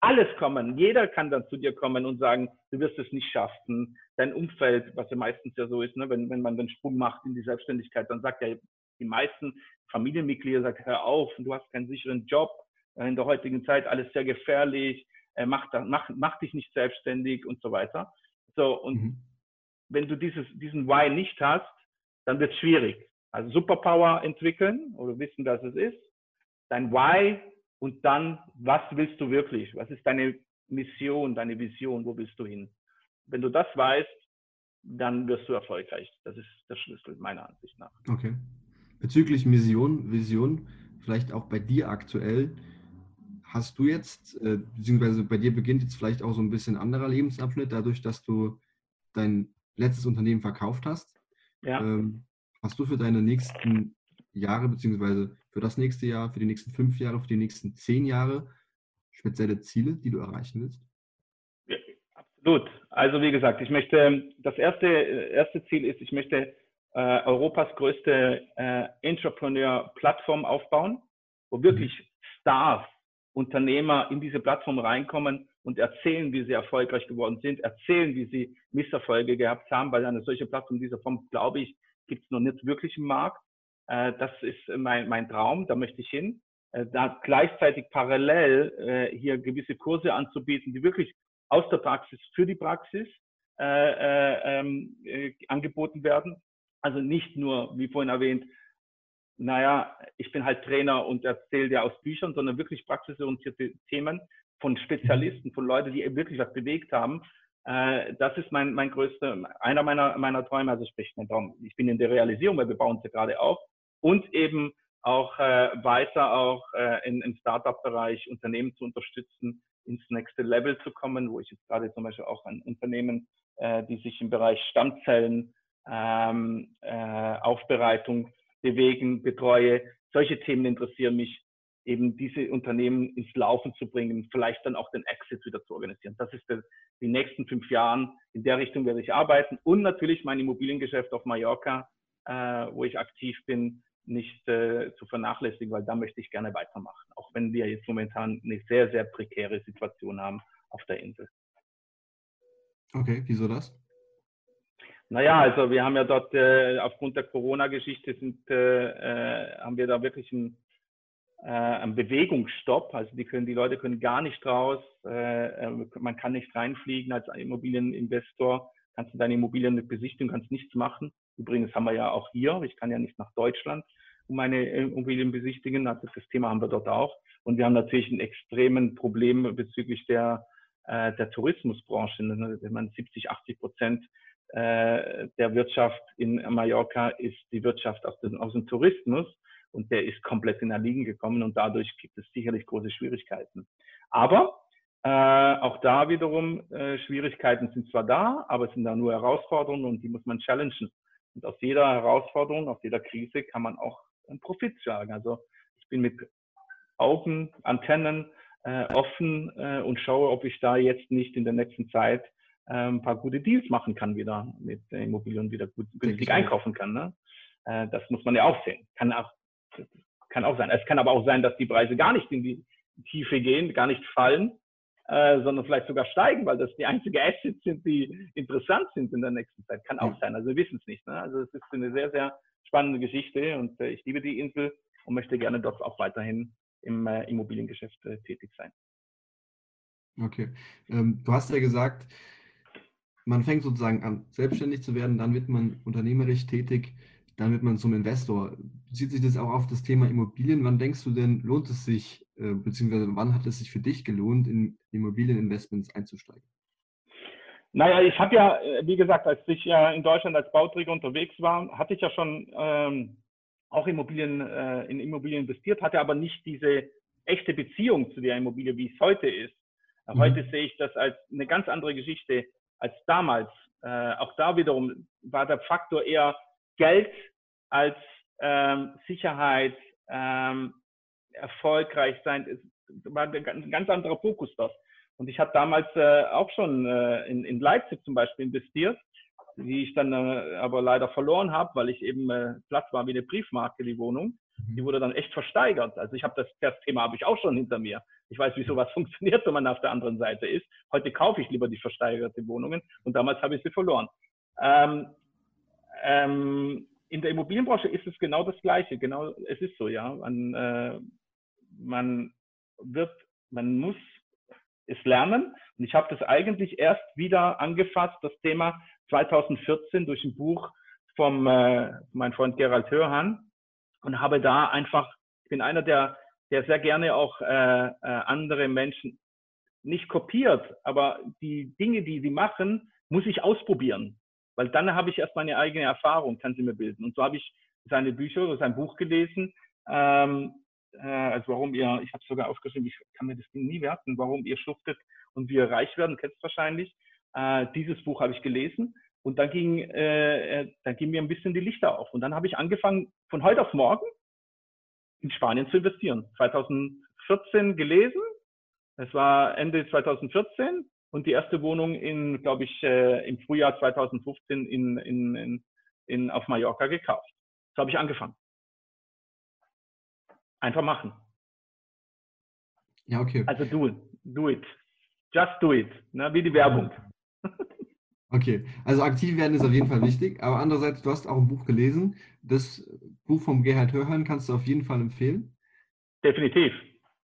alles kommen. Jeder kann dann zu dir kommen und sagen, du wirst es nicht schaffen. Dein Umfeld, was ja meistens ja so ist, ne, wenn, wenn man den Sprung macht in die Selbstständigkeit, dann sagt ja die meisten Familienmitglieder, sagt, hör auf, du hast keinen sicheren Job. In der heutigen Zeit alles sehr gefährlich. Äh, mach, mach, mach dich nicht selbstständig und so weiter. So, und mhm. wenn du dieses, diesen Why nicht hast, dann wird es schwierig. Also Superpower entwickeln oder wissen, dass es ist. Dein Why und dann, was willst du wirklich? Was ist deine Mission, deine Vision? Wo willst du hin? Wenn du das weißt, dann wirst du erfolgreich. Das ist der Schlüssel meiner Ansicht nach. Okay. Bezüglich Mission, Vision, vielleicht auch bei dir aktuell, hast du jetzt, äh, beziehungsweise bei dir beginnt jetzt vielleicht auch so ein bisschen anderer Lebensabschnitt, dadurch, dass du dein letztes Unternehmen verkauft hast. Ja. Ähm, hast du für deine nächsten Jahre, beziehungsweise für das nächste Jahr, für die nächsten fünf Jahre, für die nächsten zehn Jahre spezielle Ziele, die du erreichen willst? Ja, absolut. Also wie gesagt, ich möchte, das erste, erste Ziel ist, ich möchte äh, Europas größte äh, Entrepreneur-Plattform aufbauen, wo wirklich mhm. Stars, Unternehmer in diese Plattform reinkommen und erzählen, wie sie erfolgreich geworden sind, erzählen, wie sie Misserfolge gehabt haben, weil eine solche Plattform dieser Form, glaube ich, gibt es noch nicht wirklich im Markt. Äh, das ist mein, mein Traum, da möchte ich hin. Äh, da gleichzeitig parallel äh, hier gewisse Kurse anzubieten, die wirklich aus der Praxis für die Praxis ähm, angeboten werden. Also nicht nur, wie vorhin erwähnt, naja, ich bin halt Trainer und erzähle dir aus Büchern, sondern wirklich praxisorientierte Themen von Spezialisten, von Leuten, die wirklich was bewegt haben. das ist mein, mein größter, einer meiner, meiner Träume, also sprich, mein Traum. Ich bin in der Realisierung, weil wir bauen sie gerade auf und eben auch äh, weiter auch äh, in, im Startup-Bereich Unternehmen zu unterstützen, ins nächste Level zu kommen, wo ich jetzt gerade zum Beispiel auch ein Unternehmen, äh, die sich im Bereich Stammzellen, ähm, äh, Aufbereitung bewegen, betreue. Solche Themen interessieren mich, eben diese Unternehmen ins Laufen zu bringen, vielleicht dann auch den Exit wieder zu organisieren. Das ist der, die nächsten fünf Jahren. In der Richtung werde ich arbeiten und natürlich mein Immobiliengeschäft auf Mallorca, äh, wo ich aktiv bin, nicht äh, zu vernachlässigen, weil da möchte ich gerne weitermachen, auch wenn wir jetzt momentan eine sehr, sehr prekäre Situation haben auf der Insel. Okay, wieso das? Naja, also wir haben ja dort äh, aufgrund der Corona-Geschichte sind, äh, äh haben wir da wirklich einen, äh, einen Bewegungsstopp. Also die können, die Leute können gar nicht raus, äh, äh, man kann nicht reinfliegen als Immobilieninvestor, kannst du deine Immobilien besichtigen, kannst nichts machen. Übrigens haben wir ja auch hier, ich kann ja nicht nach Deutschland, um meine Immobilien besichtigen. Also das Thema haben wir dort auch. Und wir haben natürlich ein extremen Problem bezüglich der, äh, der Tourismusbranche. Wenn man 70, 80 Prozent äh, der Wirtschaft in Mallorca ist die Wirtschaft aus dem, aus dem Tourismus und der ist komplett in Erliegen gekommen und dadurch gibt es sicherlich große Schwierigkeiten. Aber äh, auch da wiederum, äh, Schwierigkeiten sind zwar da, aber es sind da nur Herausforderungen und die muss man challengen. Und aus jeder Herausforderung, aus jeder Krise kann man auch einen Profit schlagen. Also ich bin mit Augen, Antennen äh, offen äh, und schaue, ob ich da jetzt nicht in der nächsten Zeit äh, ein paar gute Deals machen kann wieder mit Immobilien wieder gut günstig einkaufen kann. Ne? Äh, das muss man ja auch sehen. Kann auch, kann auch sein. Es kann aber auch sein, dass die Preise gar nicht in die Tiefe gehen, gar nicht fallen, äh, sondern vielleicht sogar steigen, weil das die einzige Assets sind, die interessant sind in der nächsten Zeit. Kann auch sein. Also wir wissen es nicht. Ne? Also es ist eine sehr, sehr spannende Geschichte und äh, ich liebe die Insel und möchte gerne dort auch weiterhin im äh, Immobiliengeschäft äh, tätig sein. Okay. Ähm, du hast ja gesagt, man fängt sozusagen an, selbstständig zu werden, dann wird man unternehmerisch tätig, dann wird man zum Investor. Bezieht sich das auch auf das Thema Immobilien? Wann denkst du denn, lohnt es sich, äh, beziehungsweise wann hat es sich für dich gelohnt, in Immobilieninvestments einzusteigen? Naja, ich habe ja, äh, wie gesagt, als ich ja in Deutschland als Bauträger unterwegs war, hatte ich ja schon ähm, auch Immobilien, äh, in Immobilien investiert, hatte aber nicht diese echte Beziehung zu der Immobilie, wie es heute ist. Mhm. Heute sehe ich das als eine ganz andere Geschichte als damals. Äh, auch da wiederum war der Faktor eher Geld als ähm, Sicherheit, ähm, erfolgreich sein. Es war ein ganz anderer Fokus dort. Und ich habe damals äh, auch schon äh, in, in Leipzig zum Beispiel investiert, die ich dann äh, aber leider verloren habe, weil ich eben äh, Platz war wie eine Briefmarke, die Wohnung. Mhm. Die wurde dann echt versteigert. Also ich habe das, das Thema habe ich auch schon hinter mir. Ich weiß, wie sowas funktioniert, wenn man auf der anderen Seite ist. Heute kaufe ich lieber die versteigerte Wohnungen und damals habe ich sie verloren. Ähm, ähm, in der Immobilienbranche ist es genau das Gleiche. Genau, es ist so, ja. Man, äh, man wird, man muss es lernen. Und ich habe das eigentlich erst wieder angefasst, das Thema 2014 durch ein Buch vom äh, mein Freund Gerald Hörhan und habe da einfach, ich bin einer, der der sehr gerne auch äh, äh, andere Menschen nicht kopiert, aber die Dinge, die sie machen, muss ich ausprobieren. Weil dann habe ich erst meine eigene Erfahrung, kann sie mir bilden. Und so habe ich seine Bücher oder sein Buch gelesen. Ähm, äh, also warum ihr, ich habe sogar aufgeschrieben, ich kann mir das Ding nie werten, warum ihr schuftet und wir reich werden, kennst wahrscheinlich. Äh, dieses Buch habe ich gelesen und dann ging, äh, äh, dann ging mir ein bisschen die Lichter auf. Und dann habe ich angefangen, von heute auf morgen in Spanien zu investieren. 2014 gelesen, es war Ende 2014 und die erste Wohnung in, glaube ich, äh, im Frühjahr 2015 in, in, in, in, auf Mallorca gekauft. So habe ich angefangen. Einfach machen. Ja, okay. Also do, do it. Just do it. Ne? Wie die Werbung. Okay, also aktiv werden ist auf jeden Fall wichtig, aber andererseits, du hast auch ein Buch gelesen. Das Buch vom Gerhard Hörhan kannst du auf jeden Fall empfehlen. Definitiv.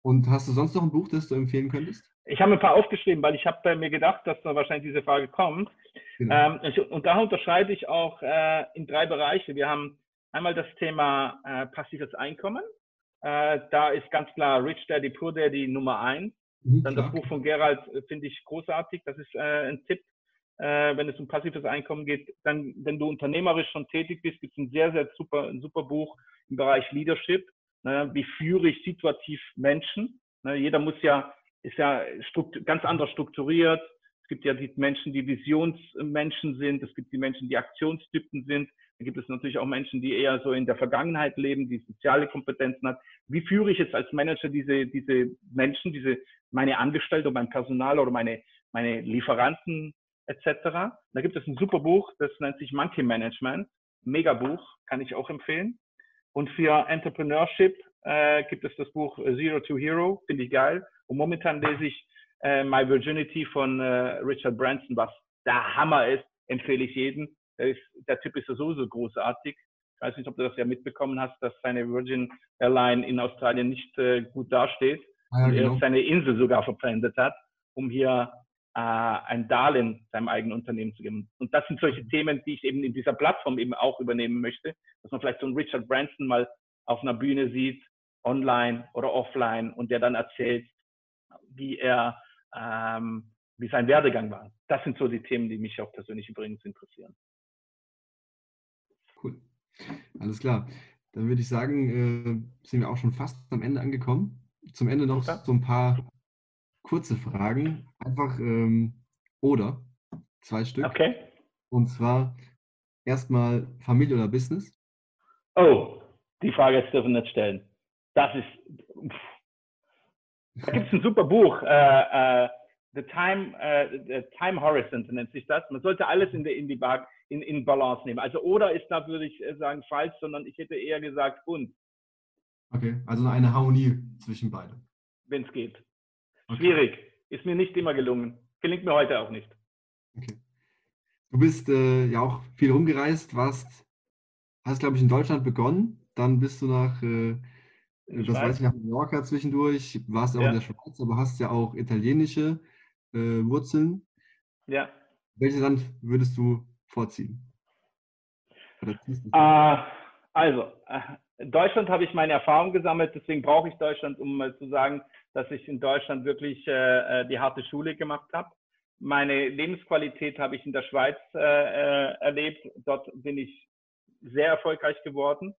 Und hast du sonst noch ein Buch, das du empfehlen könntest? Ich habe ein paar aufgeschrieben, weil ich habe mir gedacht, dass da wahrscheinlich diese Frage kommt. Genau. Ähm, und da unterscheide ich auch äh, in drei Bereiche. Wir haben einmal das Thema äh, passives Einkommen. Äh, da ist ganz klar Rich Daddy, Poor Daddy Nummer eins. Mhm, Dann klar. das Buch von Gerald äh, finde ich großartig. Das ist äh, ein Tipp äh, wenn es um passives Einkommen geht. Dann, wenn du unternehmerisch schon tätig bist, gibt es ein sehr, sehr super, ein super Buch im Bereich Leadership. Ne? Wie führe ich situativ Menschen? Ne? Jeder muss ja, ist ja ganz anders strukturiert. Es gibt ja die Menschen, die Visionsmenschen sind. Es gibt die Menschen, die Aktionstypen sind. Da gibt es natürlich auch Menschen, die eher so in der Vergangenheit leben, die soziale Kompetenzen hat. Wie führe ich jetzt als Manager diese, diese Menschen, diese, meine Angestellte, mein Personal oder meine, meine Lieferanten, etc. Da gibt es ein super Buch, das nennt sich Monkey Management. Mega Buch, kann ich auch empfehlen. Und für Entrepreneurship äh, gibt es das Buch Zero to Hero, finde ich geil. Und momentan lese ich äh, My Virginity von äh, Richard Branson, was der Hammer ist, empfehle ich jedem. Der, ist, der Typ ist ja sowieso großartig. Ich weiß nicht, ob du das ja mitbekommen hast, dass seine Virgin Airline in Australien nicht äh, gut dasteht. Ah, ja, genau. er seine Insel sogar verpfändet hat, um hier äh, ein Darlehen seinem eigenen Unternehmen zu geben. Und das sind solche Themen, die ich eben in dieser Plattform eben auch übernehmen möchte, dass man vielleicht so einen Richard Branson mal auf einer Bühne sieht, online oder offline, und der dann erzählt, wie er, ähm, wie sein Werdegang war. Das sind so die Themen, die mich auch persönlich übrigens interessieren. Cool. Alles klar. Dann würde ich sagen, äh, sind wir auch schon fast am Ende angekommen. Zum Ende noch okay. so ein paar kurze Fragen. Einfach ähm, oder zwei Stück. Okay. Und zwar erstmal Familie oder Business? Oh, die Frage jetzt dürfen wir nicht stellen. Das ist. Pff. Da gibt es ein super Buch. Äh, äh, The Time, äh, the Time Horizon nennt sich das. Man sollte alles in, die, in, die Bar, in, in Balance nehmen. Also oder ist da, würde ich sagen, falsch, sondern ich hätte eher gesagt und. Okay, also eine Harmonie zwischen beiden. Wenn es geht. Okay. Schwierig. Ist mir nicht immer gelungen. Gelingt mir heute auch nicht. Okay. Du bist äh, ja auch viel rumgereist, warst, hast, glaube ich, in Deutschland begonnen, dann bist du nach, äh, das Schweiz. weiß ich, nach Mallorca zwischendurch, warst ja auch in der Schweiz, aber hast ja auch italienische äh, Wurzeln. Ja. Welches Land würdest du vorziehen? Uh, also, äh, in Deutschland habe ich meine Erfahrung gesammelt, deswegen brauche ich Deutschland, um mal zu sagen, dass ich in Deutschland wirklich äh, äh, die harte Schule gemacht habe. Meine Lebensqualität habe ich in der Schweiz äh, äh, erlebt. Dort bin ich sehr erfolgreich geworden.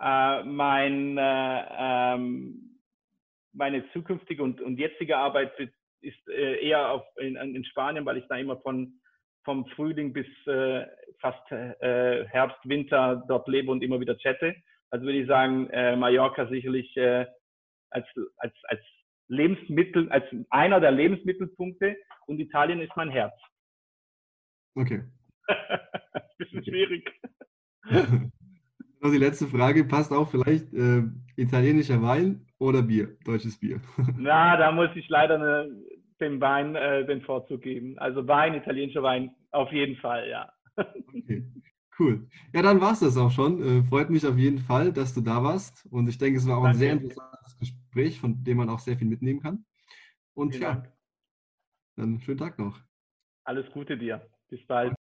Äh, mein, äh, ähm, meine zukünftige und, und jetzige Arbeit ist äh, eher auf, in, in Spanien, weil ich da immer von vom Frühling bis äh, fast äh, Herbst, Winter dort lebe und immer wieder chatte. Also würde ich sagen, äh, Mallorca sicherlich äh, als, als, als Lebensmittel, als einer der Lebensmittelpunkte und Italien ist mein Herz. Okay. Bisschen okay. schwierig. Noch die letzte Frage, passt auch vielleicht äh, italienischer Wein oder Bier, deutsches Bier? Na, da muss ich leider eine, dem Wein äh, den Vorzug geben. Also Wein, italienischer Wein, auf jeden Fall, ja. Okay. Cool. Ja, dann war es das auch schon. Äh, freut mich auf jeden Fall, dass du da warst. Und ich denke, es war auch Danke. ein sehr interessantes Gespräch, von dem man auch sehr viel mitnehmen kann. Und Vielen ja, Dank. dann schönen Tag noch. Alles Gute dir. Bis bald.